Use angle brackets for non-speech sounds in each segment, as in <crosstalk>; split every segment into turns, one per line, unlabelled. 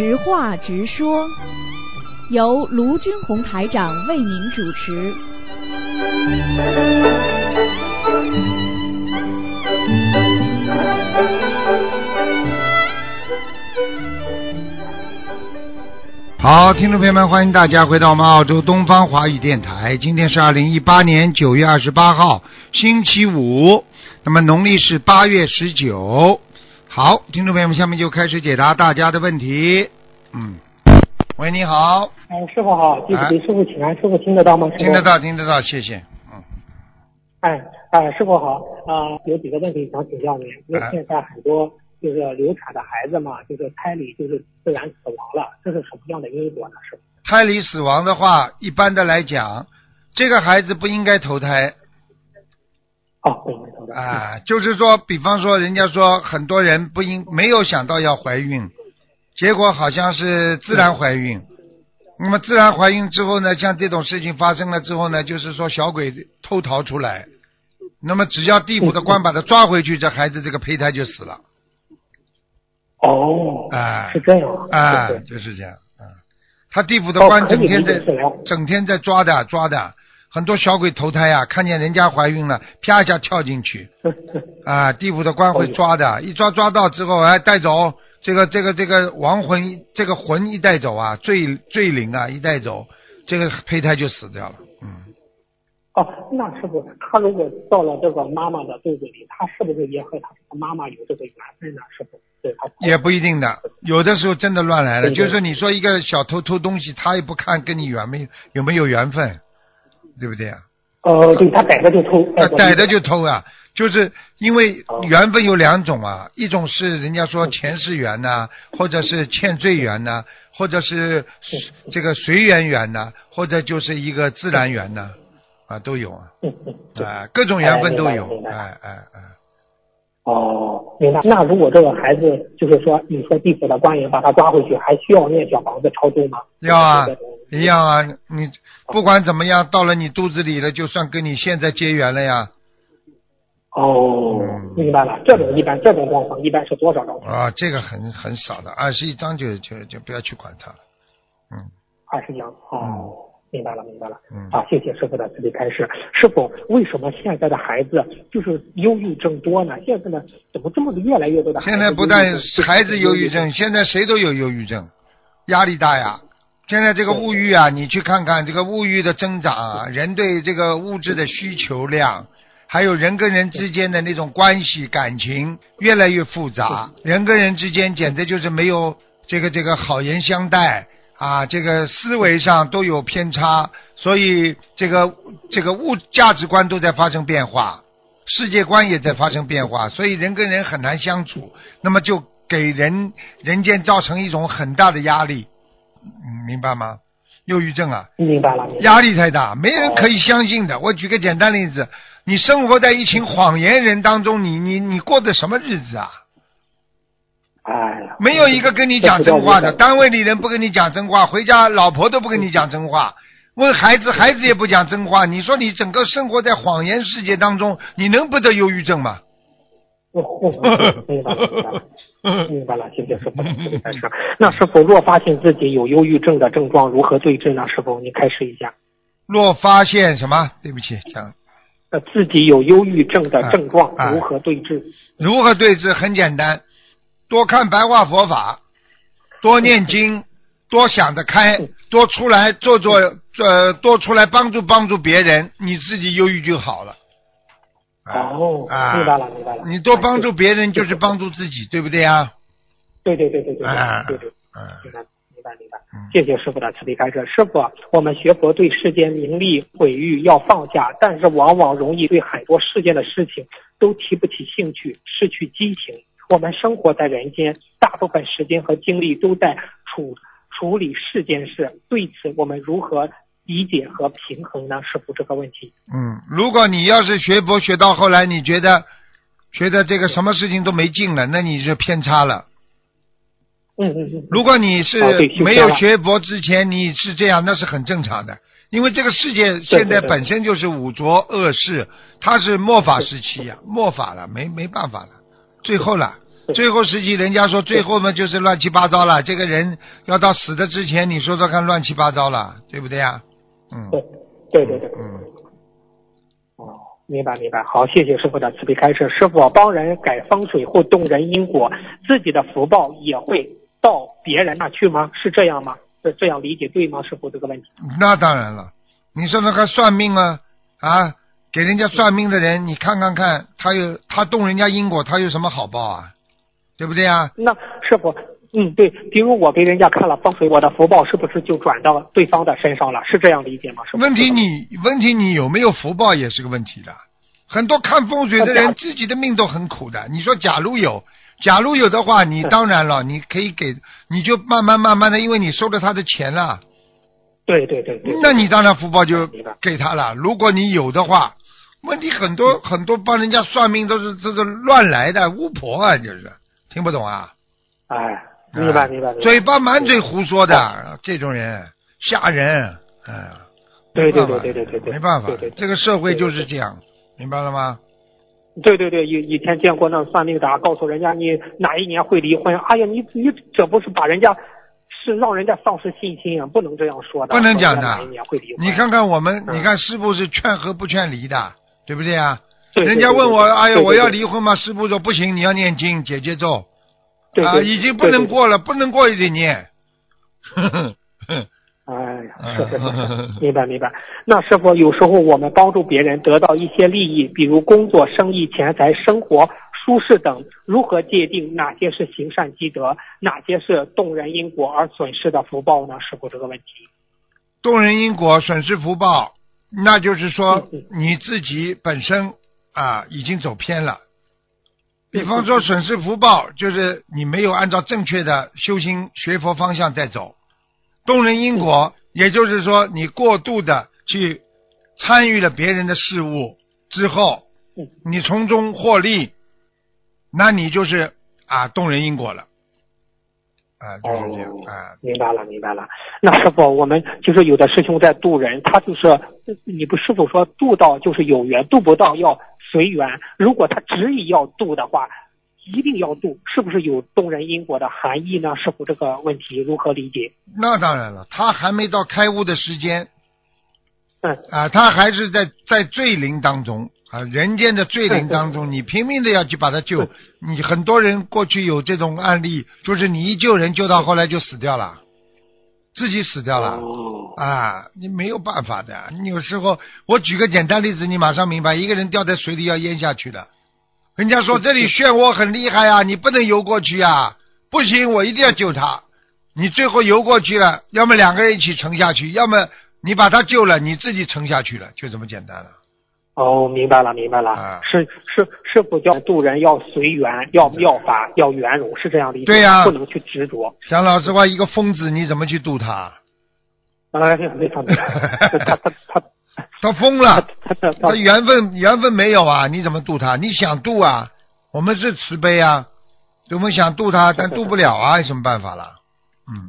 直话直说，由卢军红台长为您主持。
好，听众朋友们，欢迎大家回到我们澳洲东方华语电台。今天是二零一八年九月二十八号，星期五，那么农历是八月十九。好，听众朋友们，下面就开始解答大家的问题。嗯，喂，你好，
哎，师傅好，弟子给师傅请安，师傅听得到吗？
听得。到，听得到，谢谢。嗯，
哎，哎，师傅好，啊、有几个问题想请教您，因为
哎
现在很多就是流产的孩子嘛，就是胎里就是自然死亡了，这是什么样的因果呢？师傅？
胎里死亡的话，一般的来讲，这个孩子不应该投胎。
哦，不应该投胎。
啊，就是说，比方说，人家说很多人不应没有想到要怀孕，结果好像是自然怀孕。那么自然怀孕之后呢，像这种事情发生了之后呢，就是说小鬼偷逃出来，那么只要地府的官把他抓回去，这孩子这个胚胎就死了。
哦，
啊
是这样。
啊，
对对
就是这样。啊，他地府的官整天在整天在抓的抓的，很多小鬼投胎啊，看见人家怀孕了，啪一下跳进去。<laughs> 啊，地府的官会抓的，一抓抓到之后，哎，带走这个这个这个亡魂，这个魂一带走啊，罪罪灵啊一带走，这个胚胎就死掉了。嗯，
哦，那师傅，他如果到了这个妈妈的肚子里，他是不是也和他妈妈有这个缘分呢？师傅，对他
也不一定的，有的时候真的乱来了。
对对
就是你说一个小偷偷东西，他也不看跟你缘没有没有缘分，对不对啊？
呃，对他逮着就偷，
逮着就偷啊，就是因为缘分有两种啊，一种是人家说前世缘呐、或者是欠罪缘呐、或者是这个随缘缘呐、或者就是一个自然缘呐、啊，都有啊，啊，各种缘分都有
哎
哎哎，
哦，明白。那如果这个孩子就是说，你说地府的官员把他抓回去，还需要念小房子超度吗？
要啊
这种
一样啊，你不管怎么样，到了你肚子里了，就算跟你现在结缘了呀，
哦
嗯，
明白了。这种一般这种状况一般是多少张？
啊，这个很很少的，二十一张就就就不要去管它了，嗯
二十张。哦，明白了，明白了。
嗯。
啊，谢谢师傅的慈悲开示。师傅，为什么现在的孩子就是忧郁症多呢？现在呢，怎么这么越来越多的孩子
现在不但孩子忧郁症，现在谁都有忧郁症，压力大呀。现在这个物欲啊，你去看看这个物欲的增长啊，人对这个物质的需求量，还有人跟人之间的那种关系感情越来越复杂，人跟人之间简直就是没有这个这个好言相待啊，这个思维上都有偏差，所以这个这个物价值观都在发生变化。世界观也在发生变化，所以人跟人很难相处，那么就给人人间造成一种很大的压力，嗯，明白吗？忧郁症啊，
明白了，明白了。
压力太大，没人可以相信的。我举个简单例子，你生活在一群谎言人当中，你你你过的什么日子啊？
哎呀，
没有一个跟你讲真话的，单位里人不跟你讲真话，回家老婆都不跟你讲真话，问孩子孩子也不讲真话。你说你整个生活在谎言世界当中，你能不得忧郁症吗？
明白了，明白了。谢谢师傅。那师傅若发现自己有忧郁症的症状，如何对治呢？师傅，您开始一下。
若发现什么？对不起，讲
呃，自己有忧郁症的症状，如何对治？
如何对治？很简单，多看白话佛法，多念经，多想得开，多出来做做呃，多出来帮助帮助别人，你自己忧郁就好了。啊
哦，
啊，
明白了，明白了。
你多帮助别人就是帮助自己，对不对呀？
对对对对对
啊
对对对，
嗯
明白明白明白
嗯。
谢谢师傅的慈悲开示。师傅，我们学佛对世间名利毁誉要放下，但是往往容易对很多世间的事情都提不起兴趣，失去激情。我们生活在人间，大部分时间和精力都在处处理世间事，对此我们如何理解和平衡呢？师傅这个问题。
嗯，如果你要是学佛学到后来，你觉得觉得这个什么事情都没劲了，那你是偏差了。
嗯嗯嗯。
如果你是没有学佛之前你是这样，那是很正常的，因为这个世界现在本身就是五浊恶世，它是末法时期呀、末法了，没没办法了，最后了，最后时期人家说最后嘛就是乱七八糟了，这个人要到死的之前，你说说看乱七八糟了，对不对呀？嗯，
对对对对，
嗯，
哦，明白明白，好，谢谢师傅的慈悲开示。师傅帮人改风水或动人因果，自己的福报也会到别人那去吗？是这样吗？是这样理解对吗？师傅这个问题。
那当然了，你说那个算命啊啊，给人家算命的人，你看看看，他有他动人家因果，他有什么好报啊？对不对啊？
那师傅，嗯，对，比如我给人家看了风水，我的福报是不是就转到对方的身上了？是这样理解吗？师傅？
问题你问题你有没有福报也是个问题的。很多看风水的人自己的命都很苦的。你说假如有，假如有的话，你当然了，你可以给，你就慢慢慢慢的，因为你收了他的钱了，
对对对对。
那你当然福报就给他了。如果你有的话，问题很多很多帮人家算命都是这个乱来的巫婆啊，就是听不懂啊。
哎，明白
啊
明白。
嘴巴满嘴胡说的这种人吓人，哎呀，
对对对对对对对，
没办法
对对，
这个社会就是这样，明白了吗？
对对对，以以前见过那算命的啊，告诉人家你哪一年会离婚，哎呀，你你这不是把人家是让人家丧失信心啊，不能这样说的，
不能讲的
说人家哪一年会离婚？
你看看我们，
嗯
你看师傅是劝和不劝离的，对不对啊？
对，
人家问我，哎呀，我要，离婚吗？师傅说不行，你要念经解结咒啊，
对对对
已经不能过了，不能过也得念。呵呵呵
哎呀，是是是是，明白明白。那师傅，有时候我们帮助别人得到一些利益，比如工作、生意、钱财、生活舒适等，如何界定哪些是行善积德，哪些是动人因果而损失的福报呢？师傅这个问题。
动人因果，损失福报，那就是说
嗯
你自己本身啊已经走偏了。比方说损失福报，就是你没有按照正确的修心学佛方向在走。动人因果，也就是说你过度的去参与了别人的事物之后
嗯，
你从中获利，那你就是啊动人因果了。啊，就是这样
哦
啊。
明白了，明白了。那师傅，我们就是有的师兄在渡人，他就是你不师傅说渡到就是有缘，渡不到要随缘。如果他执意要渡的话，一定要渡，是不是有动人因果的含义呢？师傅这个问题如何理解？
那当然了，他还没到开悟的时间
嗯，
啊，他还是在在罪灵当中啊，人间的罪灵当中，你拼命的要去把他救。你很多人过去有这种案例，就是你一救人，救到后来就死掉了，自己死掉了。
哦，
啊，你没有办法的。你有时候，我举个简单例子，你马上明白，一个人掉在水里要淹下去的，人家说这里漩涡很厉害啊，你不能游过去啊，不行，我一定要救他。你最后游过去了，要么两个人一起沉下去，要么你把他救了，你自己沉下去了，就这么简单了。
哦，明白了，明白了。
啊
是是师傅叫渡人要随缘，要妙法，要圆融，是这样的意思？
对呀
不能去执着。
讲老实话，一个疯子你怎么去渡他？
哎，没错没错，他他他
他疯了，
他他他
他缘分缘分没有啊，你怎么渡他？你想渡啊，我们是慈悲啊，我们想渡他，但渡不了啊，有什么办法啦？嗯，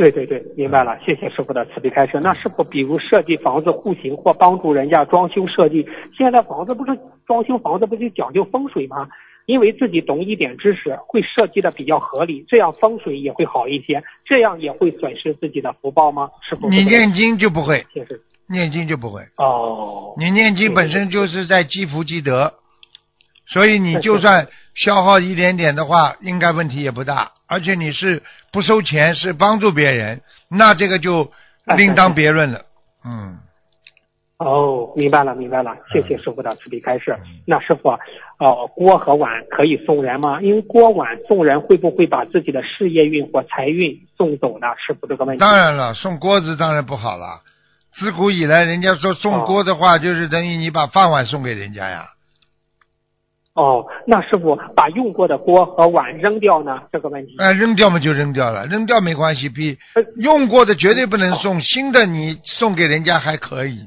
对对对，明白了，谢谢师傅的慈悲开示。那师傅，比如设计房子户型或帮助人家装修设计，现在房子不是装修房子不就讲究风水吗？因为自己懂一点知识，会设计的比较合理，这样风水也会好一些，这样也会损失自己的福报吗？师傅，
你念经就不会。念经就不会，
哦，
你念经本身就是在积福积德，所以你就算消耗一点点的话，应该问题也不大。而且你是不收钱，是帮助别人，那这个就另当别论了。嗯，
哦，明白了，明白了，谢谢师傅的慈悲开示。那师傅，呃，锅和碗可以送人吗？因为锅碗送人会不会把自己的事业运或财运送走呢？师傅这个问题。
当然了，送锅子当然不好了。自古以来，人家说送锅的话，就是等于你把饭碗送给人家呀。
哦，那师傅把用过的锅和碗扔掉呢？这个问题。
哎，扔掉嘛就扔掉了，扔掉没关系，比
呃
用过的绝对不能送，新的你送给人家还可以，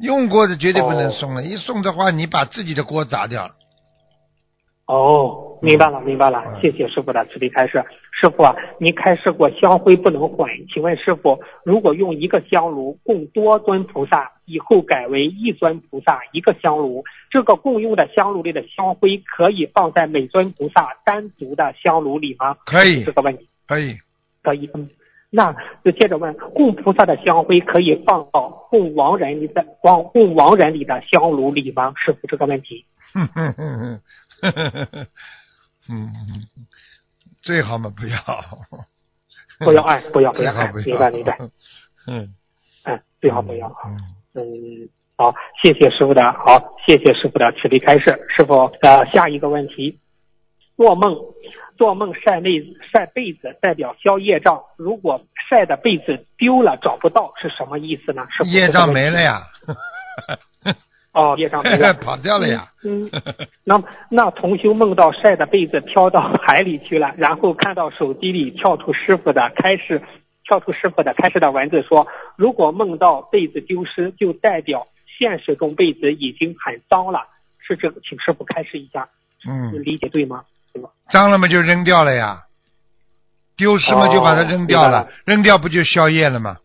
用过的绝对不能送了。一送的话，你把自己的锅砸掉了。
哦，明白了，明白了，谢谢师傅的慈悲开示。师傅，您开示过香灰不能混，请问师傅，如果用一个香炉供多尊菩萨，以后改为一尊菩萨一个香炉，这个共用的香炉里的香灰可以放在每尊菩萨单独的香炉里吗？
可以，
这个问题
可以
可以。嗯，那就接着问，供菩萨的香灰可以放到供亡人里的光供亡人里的香炉里吗？师傅，这个问题，
嗯嗯嗯嗯。<laughs> 嗯，最好嘛 <laughs> 不要，
不要哎，不要不要，哎
最好不要，
明白明白，<laughs>
嗯，
哎，最好不要。
嗯，
嗯，好，谢谢师傅的，好，谢谢师傅的慈悲开示。师傅，呃，下一个问题，做梦，做梦晒被晒被子代表消业障，如果晒的被子丢了找不到是什么意思呢？师傅，
业障没了。呀，
哦，业障没了。
跑掉了呀，
嗯，那那同修梦到晒的被子飘到海里去了，然后看到手机里跳出师傅的开始，跳出师傅的开始的文字说，如果梦到被子丢失，就代表现实中被子已经很脏了，是这个，请师傅开示一下，
嗯，
理解对吗？对吧？
脏了嘛就扔掉了呀，丢失嘛就把它扔掉了
哦了，
扔掉不就消业了吗？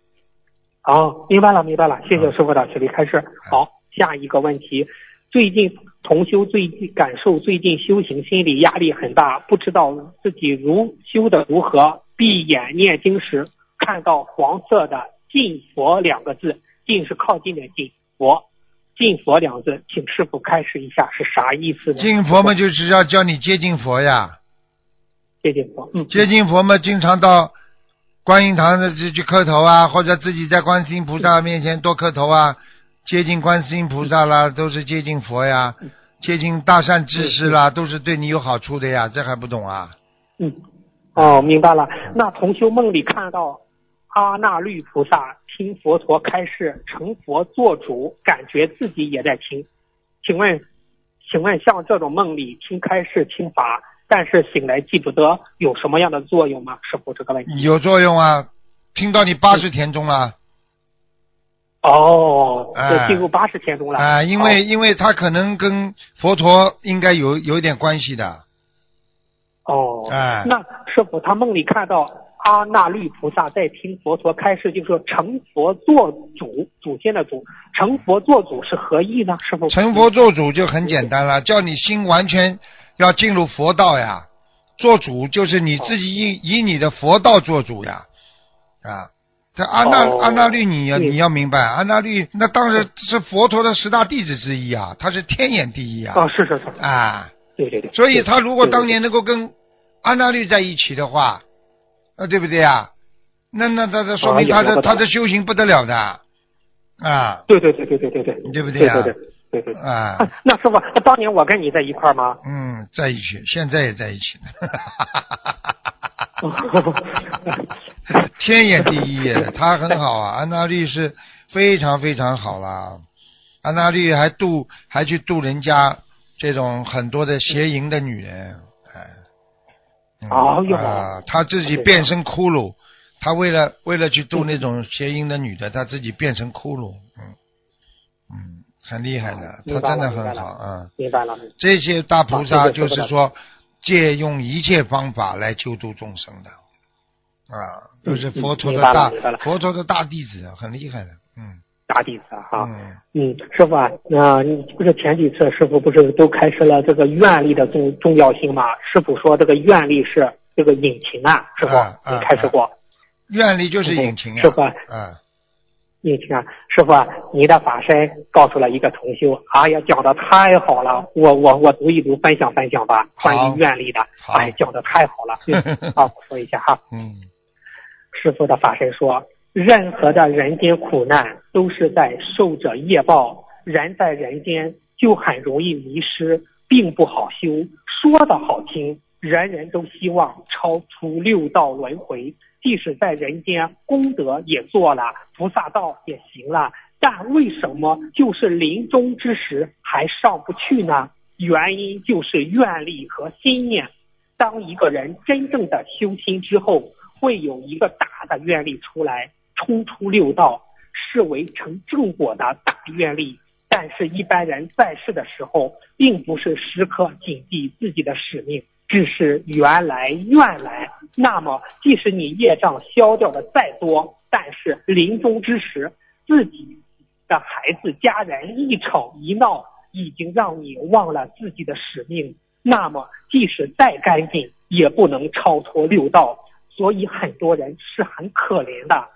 哦，明白了，明白了，谢谢师傅的慈悲开始。好，下一个问题，最近同修最近感受最近修行心理压力很大，不知道自己如修的如何。闭眼念经时看到黄色的“近佛”两个字，“近”是靠近的“近”，佛“近佛”两个字，请师傅开示一下是啥意思呢？
敬佛嘛就是要叫你接近佛呀，
接近佛，嗯，
接近佛嘛经常到观音堂的去去磕头啊，或者自己在观世音菩萨面前多磕头啊，接近观世音菩萨啦，都是接近佛呀，接近大善知识啦，都是对你有好处的呀，这还不懂啊？
嗯，哦，明白了。那同修梦里看到阿那律菩萨听佛陀开示，成佛做主，感觉自己也在听。请问，请问像这种梦里听开示听法，但是醒来记不得，有什么样的作用吗？师傅，这个问题。
有作用啊，听到你八十田中了。
哦，
哎
就进入八十天中了。
啊，因为因为他可能跟佛陀应该有有一点关系的，
哦，
哎
那师傅他梦里看到阿那律菩萨在听佛陀开示，就说成佛做主，祖先的祖，成佛做主是何意呢？师傅？
成佛做主就很简单了，叫你心完全要进入佛道呀。做主就是你自己以以你的佛道做主呀，啊，这阿那、
哦
阿那律你要你要明白，阿那律那当时是佛陀的十大弟子之一啊，他是天眼第一啊，
哦，是是是，
啊，
对对对。
所以他如果当年能够跟阿那律在一起的话，啊，对不对啊？那那那那说明他的、他的修行不得了的，啊
对对对对对对对，
对不对啊
对对对对对。
啊，
啊那师傅，那当年我跟你在一块吗？
嗯，在一起，现在也在一起呢。<laughs> <laughs> 天眼第一，他很好啊，安娜律是非常非常好啦。安娜律还渡还去渡人家这种很多的邪淫的女人，哎，嗯
哦哟
啊，他自己变身骷髅，他为了为了去渡那种邪淫的女的，他自己变成骷髅，嗯嗯，很厉害的，他真的很好啊。
明白了。
这些大菩萨就是说，借用一切方法来救度众生的，啊，都是佛陀的大佛陀的大弟子，很厉害的，嗯。
大弟子啊哈。
嗯，
嗯，师傅啊，那、你不是前几次师傅不是都开始了这个愿力的重重要性吗？师傅说这个愿力是这个引擎啊，师傅、你开始过。
愿力就是引擎啊。
师傅啊，
啊，
引擎啊，师傅啊，你的法身告诉了一个同修，哎呀，讲的太好了，我我我读一读，分享分享吧，
好
关于愿力的，
好
哎，讲的太好了。嗯好，我说一下哈。
嗯
师傅的法身说，任何的人间苦难都是在受着业报，人在人间就很容易迷失，并不好修。说的好听，人人都希望超出六道轮回，即使在人间功德也做了，菩萨道也行了，但为什么就是临终之时还上不去呢？原因就是愿力和心念。当一个人真正的修心之后，会有一个大的愿力出来，冲出六道，视为成正果的大愿力。但是，一般人在世的时候，并不是时刻谨记自己的使命，只是缘来愿来。那么，即使你业障消掉的再多，但是临终之时，自己的孩子、家人一吵一闹，已经让你忘了自己的使命。那么，即使再干净，也不能超脱六道。所以，很多人是很可怜的。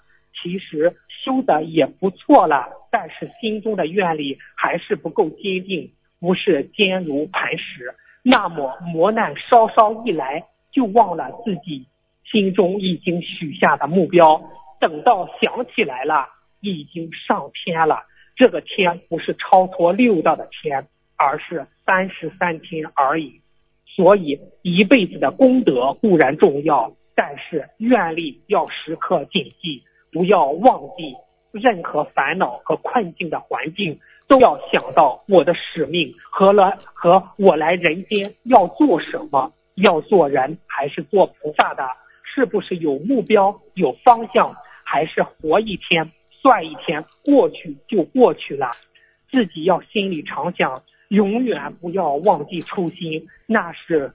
其实修的也不错了，但是心中的愿力还是不够坚定，不是坚如磐石。那么磨难稍稍一来，就忘了自己心中已经许下的目标。等到想起来了，已经上天了。这个天不是超脱六道的天，而是三十三天而已。所以一辈子的功德固然重要，但是愿力要时刻谨记。不要忘记，任何烦恼和困境的环境，都要想到我的使命和来和我来人间要做什么，要做人还是做菩萨的？是不是有目标、有方向，还是活一天算一天，过去就过去了？自己要心里常想，永远不要忘记初心，那是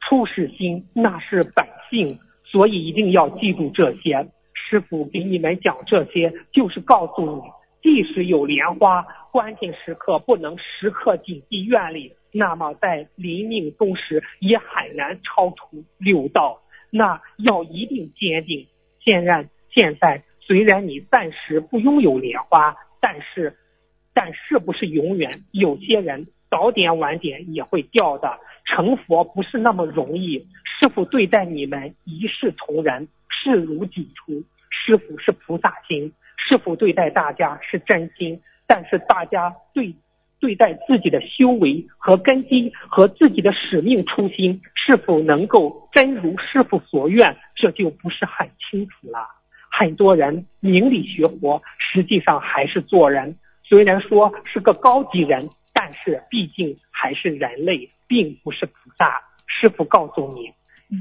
初始心，那是本性，所以一定要记住这些。师傅给你们讲这些，就是告诉你，即使有莲花，关键时刻不能时刻谨记愿力，那么在临命终时也很难超出六道。那要一定坚定。现在现在虽然你暂时不拥有莲花，但是，但是不是永远？有些人早点晚点也会掉的。成佛不是那么容易。师傅对待你们一视同仁，视如己出。师傅是菩萨心，师傅对待大家是真心，但是大家对对待自己的修为和根基和自己的使命初心，是否能够真如师傅所愿，这就不是很清楚了。很多人明理学佛，实际上还是做人，虽然说是个高级人，但是毕竟还是人类，并不是菩萨。师傅告诉你，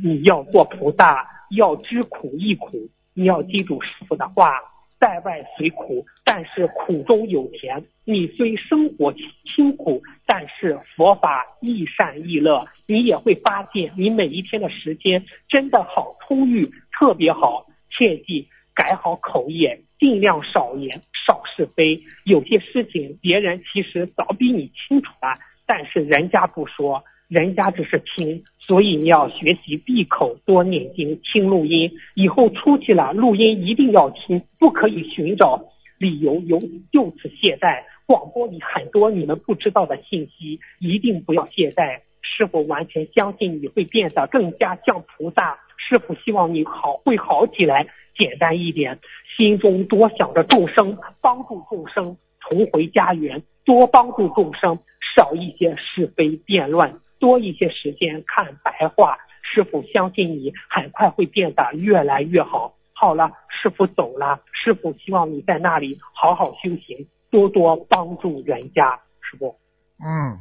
你要做菩萨，要知苦亦苦。你要记住师傅的话，在外虽苦，但是苦中有甜。你虽生活清苦，但是佛法亦善亦乐。你也会发现，你每一天的时间真的好充裕，特别好。切记改好口业，尽量少言少是非。有些事情别人其实早比你清楚了，但是人家不说。人家只是听，所以你要学习闭口多念经，听录音。以后出去了，录音一定要听，不可以寻找理由，由就此懈怠。广播里很多你们不知道的信息，一定不要懈怠。师傅完全相信你会变得更加像菩萨。师傅希望你好会好起来，简单一点，心中多想着众生，帮助众生重回家园，多帮助众生，少一些是非辩乱。多一些时间看白话，师傅相信你很快会变得越来越好。好了，师傅走了，师傅希望你在那里好好修行，多多帮助人家。师傅，
嗯，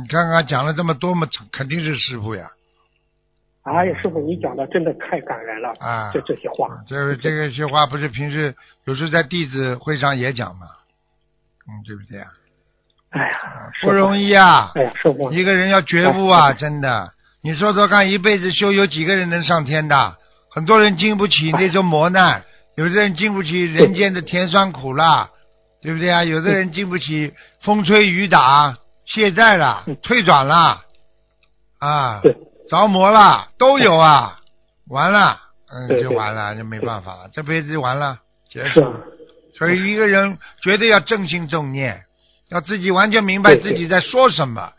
你看看讲了这么多嘛，肯定是师傅呀。
哎呀，师傅，你讲的真的太感人了啊！这这些话，
这这个些话不是平时有时在弟子会上也讲吗？嗯，对不对呀？
哎呀，
不容易啊！一个人要觉悟啊，真的。你说说看，一辈子修，有几个人能上天的？很多人经不起那种磨难，有的人经不起人间的甜酸苦辣，对不对啊？有的人经不起风吹雨打，懈怠了，退转了，啊，着魔了，都有啊。完了，嗯，就完了，就没办法了，这辈子就完了，结束。所以一个人绝对要正心正念。要自己完全明白自己在说什么，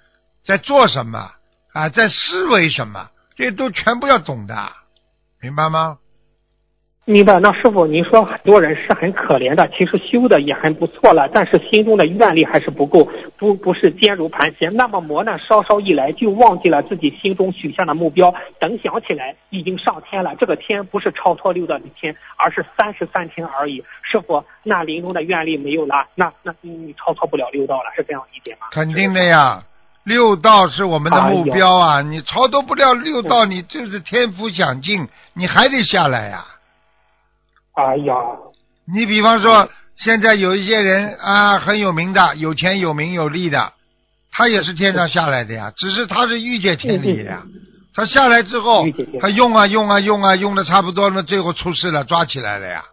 在做什么啊，在思维什么，这都全部要懂的，明白吗？
明白。那师傅，您说很多人是很可怜的，其实修的也很不错了，但是心中的愿力还是不够，不不是坚如磐石。那么磨难稍稍一来，就忘记了自己心中许下的目标。等想起来，已经上天了。这个天不是超脱六道的天，而是三十三天而已。师傅，那临终的愿力没有了，那那你超脱不了六道了，是这样理解吗？
肯定的呀，六道是我们的目标啊！你超脱不了六道，你就是天福享尽，你还得下来呀。
哎呀，
你比方说，现在有一些人啊，很有名的，有钱有名有利的，他也是天上下来的呀，只是他是御界天理的呀。他下来之后他用啊用啊用啊用的差不多了，最后出事了，抓起来了呀。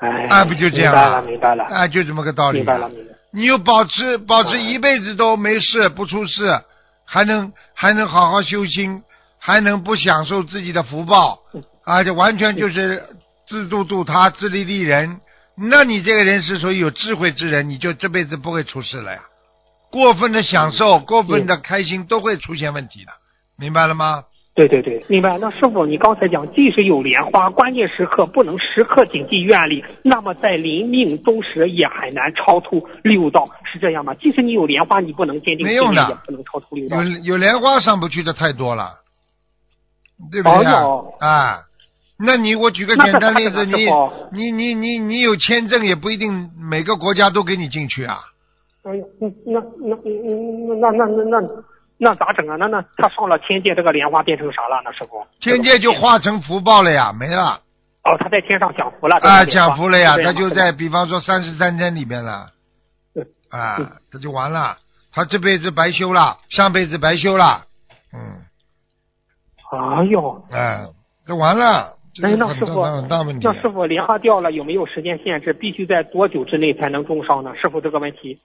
哎，
啊，不就这样
明白了，明白了，
啊，就这么个道理。
明白了，明白了。
你又保持保持一辈子都没事不出事，还能还能好好修心，还能不享受自己的福报，而且完全就是自助度他，自利利人。那你这个人是属于有智慧之人，你就这辈子不会出事了呀。过分的享受、过分的开心都会出现问题的，明白了吗？
对对对，明白。那师傅，你刚才讲，即使有莲花，关键时刻不能时刻谨记愿力，那么在临命终时也很难超出六道，是这样吗？即使你有莲花，你不能坚定
没用的
信念，也不能超出六道
有。有莲花上不去的太多了，对不对啊？
哦哟
啊，那你我举个简单例子，你你你你你有签证也不一定每个国家都给你进去啊。
哎，那那那那那那那那咋整啊？那那他上了天界，这个莲花变成啥了？那时候？
天界就化成福报了呀，没了。
哦，他在天上享福了。
啊，享福了呀！他就在，比方说三十三天里面了。啊，他就完了，他这辈子白修了，上辈子白修了。嗯。
哎呦。
哎，这完了。
哎，
是很大
那师傅，那。师傅莲花掉了有没有时间限制？必须在多久之内才能种上呢？师傅这个问题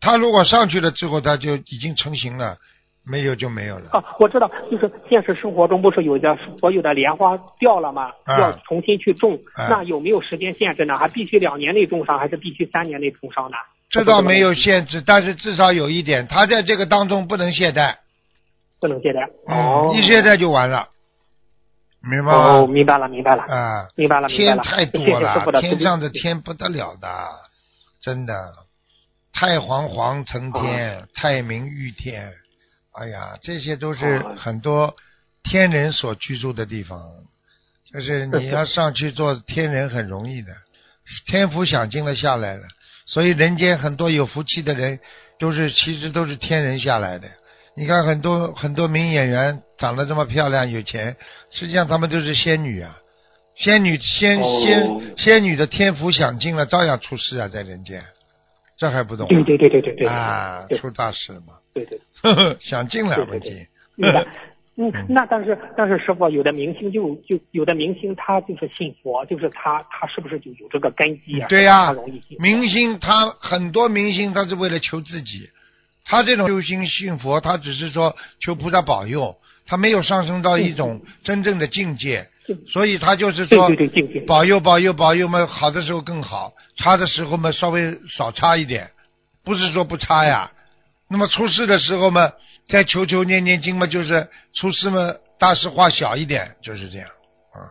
他如果上去了之后，他就已经成型了，没有就没有了。
啊，我知道，就是现实生活中不是有的所有的莲花掉了吗？
啊
要重新去种，
啊
那有没有时间限制呢？还必须两年内种上，还是必须三年内种上呢？
这倒没有限制，但是至少有一点，他在这个当中不能懈怠，
不能懈怠。哦
嗯，，一懈怠就完了，明白？
明白了，明白了，
啊，
明白了，明白了。
天太多
谢谢师
了天上的天不得了的，真的，太皇皇成天，太明御天，哎呀，这些都是
哦。
很多天人所居住的地方，就是你要上去做天人很容易的，天福享尽了下来了，所以人间很多有福气的人，都是其实都是天人下来的。你看很多很多名演员长得这么漂亮有钱，实际上他们都是仙女啊，仙女仙、
哦
仙仙女的天赋享尽了，照样出事啊，在人间，这还不懂
对对对对对对
啊，出大事了嘛，
对对。<laughs>
呵呵，享尽了。<laughs>
嗯，那但是但是师傅，有的明星就就有的明星他就是信佛，就是他他是不是就有这个根基啊？
对呀。明星他很多明星他是为了求自己，他这种修心信佛，他只是说求菩萨保佑，他没有上升到一种真正的境界，所以他就是说保佑保佑保佑嘛，好的时候更好，差的时候嘛稍微少差一点，不是说不差呀。那么出事的时候嘛，再求求念念经嘛，就是出事嘛大事化小一点，就是这样。
啊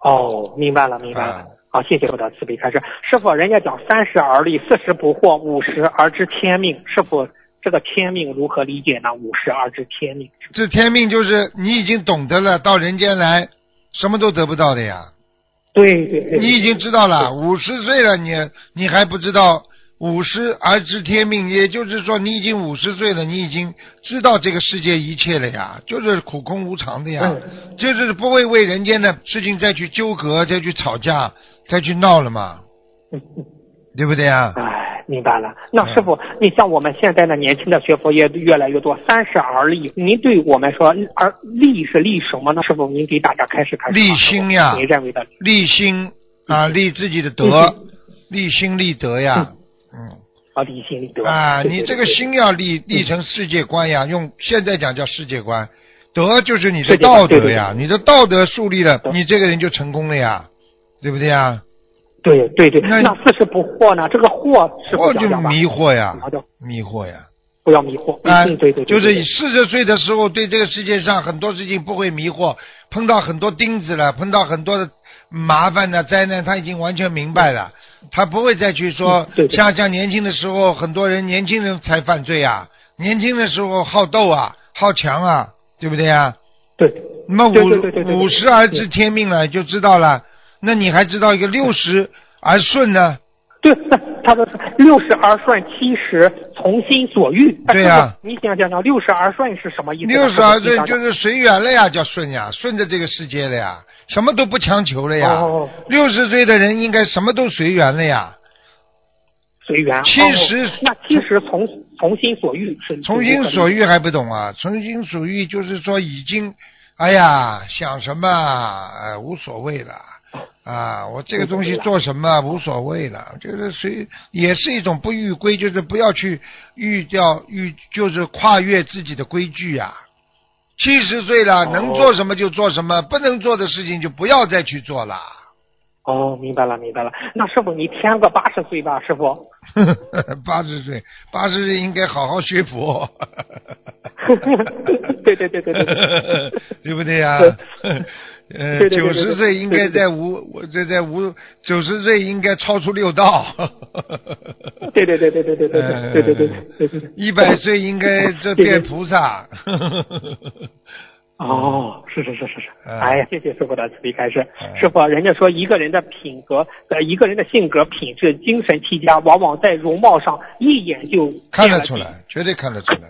哦，明白了明白了
啊。
好，谢谢我的慈悲开示。师傅，人家讲三十而立，四十不惑，五十而知天命。师傅，这个天命如何理解呢？五十而知天命。
这天命就是你已经懂得了，到人间来什么都得不到的呀。
对对对。
你已经知道了，五十岁了，你你还不知道五十而知天命，也就是说你已经五十岁了，你已经知道这个世界一切了呀，就是苦空无常的呀，就是不会为人间的事情再去纠葛、再去吵架、再去闹了嘛，对不对呀？
哎，明白了。那师傅，你像我们现在的年轻的学佛也越来越多，三十而立，您对我们说，而立是立什么呢？师傅，您给大家开始开始。
立心呀。
您认为的。
立心啊，立自己的德，立心。立德呀，嗯。
啊，立心立德。
啊，你这个心要立立成世界观呀，用现在讲叫世界观，德就是你的道德呀，你的道德树立了，你这个人就成功了呀，对不对呀？
对对对，
那
那四十不惑呢？这个惑是
惑就？迷惑呀
好的，
迷惑呀，
不要迷惑。
啊
嗯，对对，对
就是四十岁的时候，对这个世界上很多事情不会迷惑，碰到很多钉子了，碰到很多的麻烦的灾难，他已经完全明白了，他不会再去说
嗯对对
像像年轻的时候，很多人年轻人才犯罪啊，年轻的时候好斗啊，好强啊，对不对啊？
对
那么五五十而知天命了，就知道了。那你还知道一个六十而顺呢？
对，他说是六十而顺，七十从心所欲。
对呀
你想讲讲六十而顺是什么意思？
六十而顺就是随缘了呀，叫顺呀，顺着这个世界了呀，什么都不强求了呀
哦。
六十岁的人应该什么都随缘了呀。
随缘。
七十
哦那七十从从心所欲是
从心所欲还不懂啊？从心所欲就是说已经，哎呀，想什么呃无所谓了啊，我这个东西做什么无所谓了，就是随也是一种不逾规，就是不要去逾掉逾，就是跨越自己的规矩呀、七十岁了，
哦
能做什么就做什么，不能做的事情就不要再去做了。
哦，明白了明白了。那师傅你添个八十岁吧，师傅。<laughs>
八十岁，八十岁应该好好学佛。
对对对对对对。<laughs>
不对呀、
对
呃，九十岁应该在无，我这在无九十岁应该超出六道。<laughs>
对对对对对对对对对对对对对对。
一百岁应该 <laughs> 这变菩萨。
哦，是是是是是，
嗯
哎呀，谢谢师傅的慈悲开示。
嗯
师傅，人家说一个人的品格，呃，一个人的性格、品质、精神气佳，往往在容貌上一眼就
看得出来，绝对看得出来，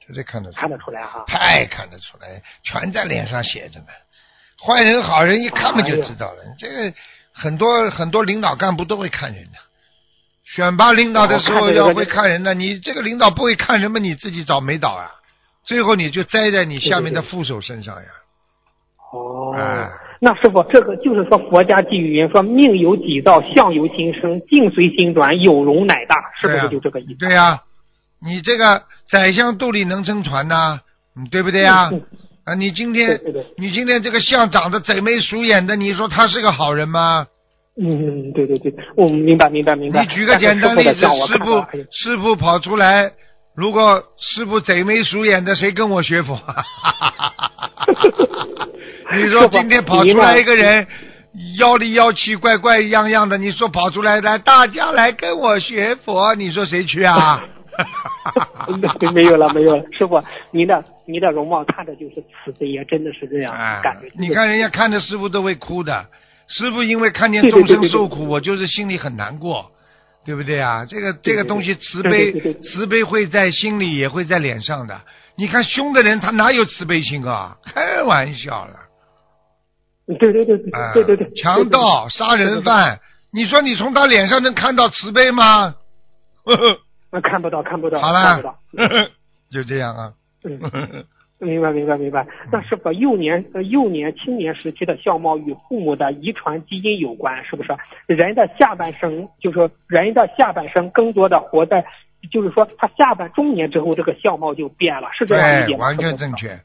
绝对看得出来，
看得出来哈。
太看得出来，全在脸上写着呢。坏人好人一看嘛就知道了，这个很多很多领导干部都会看人的。选拔领导的时候要会看人的，你这个领导不会看人嘛，你自己找没倒啊，最后你就栽在你下面的副手身上呀。
哦，
哎。
那师傅，这个就是说佛家寄语云说命由己造，相由心生，境随心转，有容乃大，是不是就这个意思？
对呀、你这个宰相肚里能撑船呐、嗯，对不对呀、
嗯
啊，你今天你今天这个像长得贼眉鼠眼的，你说他是个好人吗？
嗯，对对对，我明白明白明白。
你举个简单例子，
师傅
师傅跑出来，如果师傅贼眉鼠眼的，谁跟我学佛？<laughs> 你说今天跑出来一个人，妖里妖气、怪怪样样的，你说跑出来来，大家来跟我学佛，你说谁去啊？<laughs>
没有了，没有了，师傅，您的您的容貌看着就是慈悲呀，真的是这样，
啊
感觉。
你看人家看着师傅都会哭的，师傅因为看见众
对对对对对
生受苦，我就是心里很难过，对不对啊？这个这个东西慈
对
悲慈悲会在心里，也会在脸上的。你看凶的人，他哪有慈悲心啊？开玩笑了
对对对对
啊！
对对对，
强盗、杀人犯，你说你从他脸上能看到慈悲吗？呵呵
那看不到看不到，
好
看不
了
到。，
就这样啊。
嗯，明白明白明白。那是否，幼年呃幼年青年时期的相貌与父母的遗传基因有关，是不是？人的下半生，就是说人的下半生更多的活在，就是说他下半中年之后，这个相貌就变了，是这样理解，吗？
完全正确。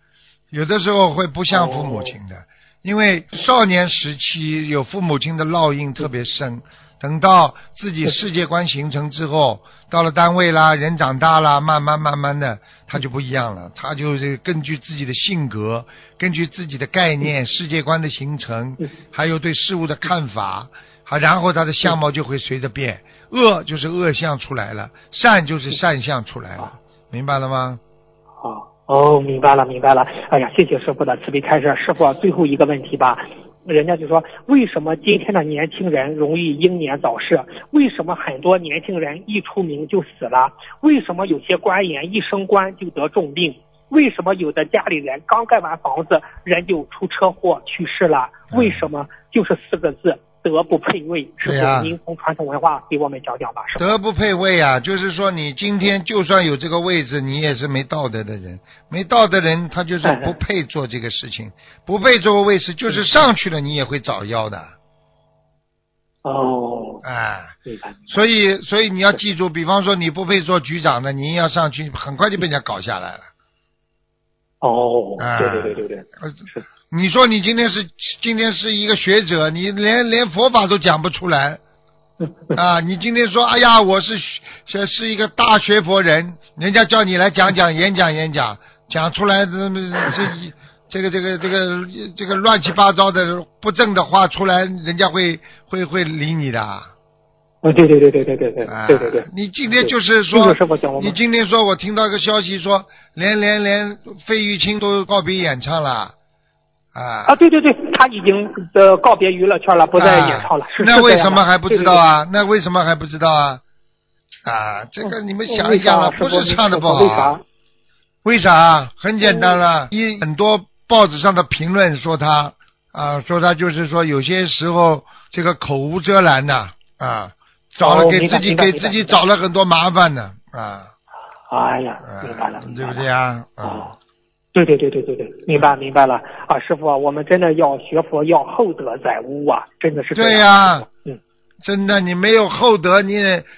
有的时候会不像父母亲的，因为少年时期有父母亲的烙印特别深，等到自己世界观形成之后，到了单位啦，人长大啦，慢慢慢慢的，他就不一样了。他就是根据自己的性格，根据自己的概念、世界观的形成，还有对事物的看法，好，然后他的相貌就会随着变。恶就是恶相出来了，善就是善相出来了，明白了吗？
好哦，明白了明白了。哎呀，谢谢师傅的慈悲开示。师傅，最后一个问题吧。人家就说，为什么今天的年轻人容易英年早逝？为什么很多年轻人一出名就死了？为什么有些官员一升官就得重病？为什么有的家里人刚盖完房子，人就出车祸去世了？为什么？就是四个字，德不配位。师
对呀
傅，您从传统文化给我们讲讲吧。
德不配位啊，就是说你今天就算有这个位置，你也是没道德的人。没道德的人，他就是不配做这个事情，<laughs> 不配做位置，就是上去了你也会找腰的，
哦，
哎。
明白。
所以，所以你要记住，比方说你不配做局长的，你要上去，很快就被人家搞下来了。
哦，
哎
对对对对对，
你说你今天是今天是一个学者，你连连佛法都讲不出来 <laughs> 啊！你今天说，哎呀，我是是是一个大学佛人，人家叫你来讲讲演讲演讲，讲出来的这这个这个这个这个乱七八糟的不正的话出来，人家会会会理你的。
啊，对对对对对对对
啊，
对对对，
你今天就是说你今天说我听到一个消息说，连连连费玉清都告别演唱了，啊
啊，对对对，他已经呃告别娱乐圈了，不再演唱了，
那为什么还不知道
对
啊？那为什么还不知道啊？啊，这个你们想一想了，
为啥
不是唱的不好
为啥
啊。？为啥？很简单了，一很多报纸上的评论说他啊，说他就是说有些时候这个口无遮拦呐啊，找了给自己给自己找了很多麻烦呢啊，
哎呀，
啊
明白了，
对不对啊？啊，
哦，对对对对对对，明白明白了啊，师傅啊，我们真的要学佛要厚德载物啊，真的是
对呀、
嗯，
真的，你没有厚德，你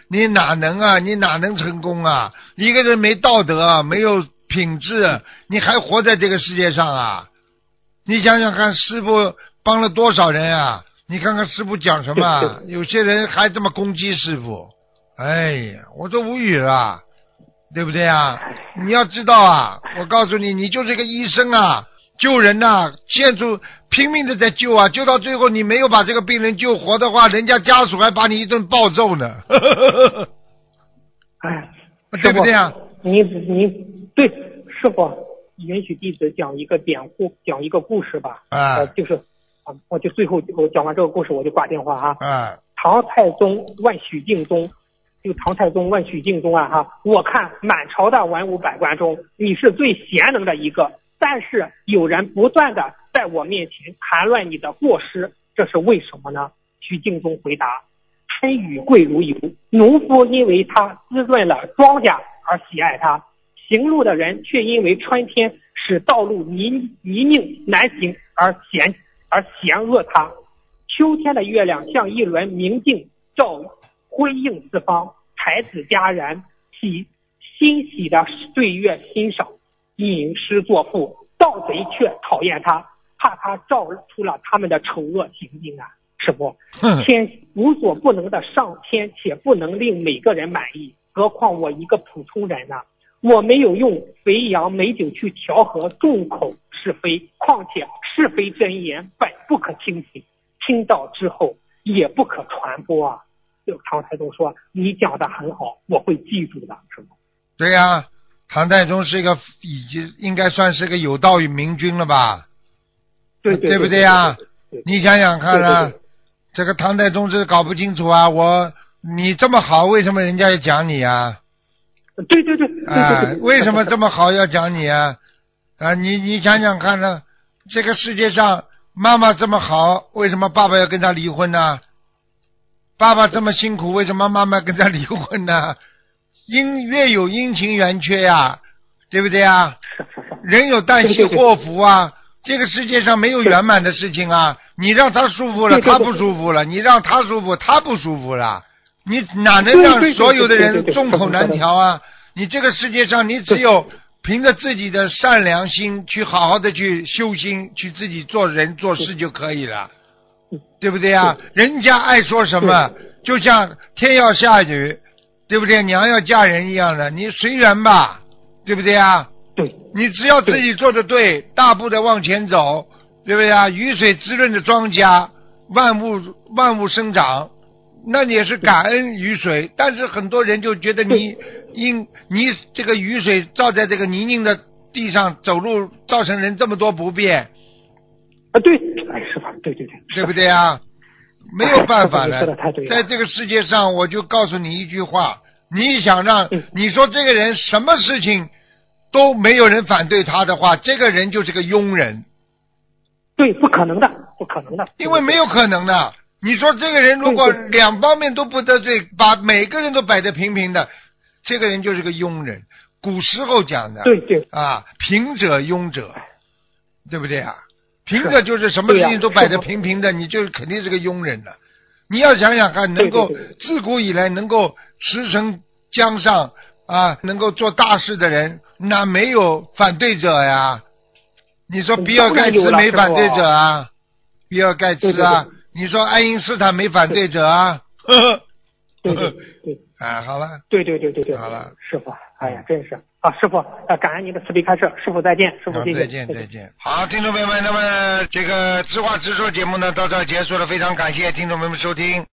你哪能啊？你哪能成功啊？一个人没道德，没有品质，你还活在这个世界上啊？你想想看，师傅帮了多少人啊？你看看师傅讲什么啊？有些人还这么攻击师傅，哎呀，我都无语了，对不对啊？你要知道啊，我告诉你，你就是个医生啊，救人呐、现出拼命的在救啊，救到最后你没有把这个病人救活的话，人家家属还把你一顿暴揍呢，<laughs>
哎，
对不对啊？
你你对师傅允许弟子讲一个典故，讲一个故事吧。
啊
呃，就是啊，我就最后我讲完这个故事我就挂电话哈。
啊，
唐太宗问许敬宗，就唐太宗问许敬宗啊哈，我看满朝的文武百官中，你是最贤能的一个，但是有人不断的在我面前谈论你的过失，这是为什么呢？许敬宗回答：春雨贵如油，农夫因为它滋润了庄稼而喜爱它，行路的人却因为春天使道路泥泥泞难行而嫌而嫌恶它。秋天的月亮像一轮明镜，照辉映四方。才子佳人喜欣喜的对月欣赏，吟诗作赋。盗贼却讨厌他，怕他照出了他们的丑恶行径啊！师傅，天无所不能的上天，且不能令每个人满意，何况我一个普通人呢？我没有用肥羊美酒去调和众口是非，况且是非真言本不可轻信，听到之后也不可传播啊。这个唐太宗说：“你讲的很好，我会记住的，是吗。
对呀、唐太宗是一个已经应该算是个有道与明君了吧？
对对
对不对呀你想想看啊，
对对
这个唐太宗是搞不清楚啊，我你这么好，为什么人家要讲你啊？
对对对
啊为什么这么好要讲你啊？啊，你你想想看呢？这个世界上妈妈这么好，为什么爸爸要跟他离婚呢？爸爸这么辛苦，为什么妈妈跟他离婚呢？<laughs> 阴月有阴晴圆缺呀，对不对啊？<laughs> 人有旦夕祸福啊，这个世界上没有圆满的事情啊。你让他舒服了，他不舒服了；你让他舒服，他不舒服了。你哪能让所有的人众口难调啊？你这个世界上，你只有凭着自己的善良心去好好的去修心，去自己做人做事就可以了
嗯，
对不对啊？人家爱说什么，就像天要下雨，对不对？娘要嫁人一样的，你随缘吧，对不对啊？
对
你只要自己做的对，大步的往前走，对不对啊？雨水滋润的庄稼，万物万物生长，那你也是感恩雨水。但是很多人就觉得你因你这个雨水照在这个泥泞的地上走路，造成人这么多不便，
啊对，对对对，
对不对啊？<laughs> 没有办法
了
在这个世界上，我就告诉你一句话：你想让
嗯
你说这个人什么事情都没有人反对他的话，这个人就是个庸人，
对，不可能的，不可能的，
因为没有可能的。你说这个人如果两方面都不得罪，把每个人都摆得平平的，这个人就是个庸人。古时候讲的，
对对
啊，平者庸者，对不对啊？平着就是什么事情都摆得平平的，你就肯定是个庸人了。你要想想看，能够自古以来能够驰骋江上啊，能够做大事的人，哪没有反对者呀。你说比尔盖茨没反对者啊？比尔盖茨啊？你说爱因斯坦没反对者啊？呵 <laughs> 呵
对对对 <laughs>
啊，好了，
对对对对对，
好了，
师傅，哎呀，真是啊，师傅，啊，感恩您的慈悲开示，师傅再见，师傅再
见，再见再见。好，听众朋友们，那么这个知话直说节目呢到这儿结束了，非常感谢听众朋友们收听。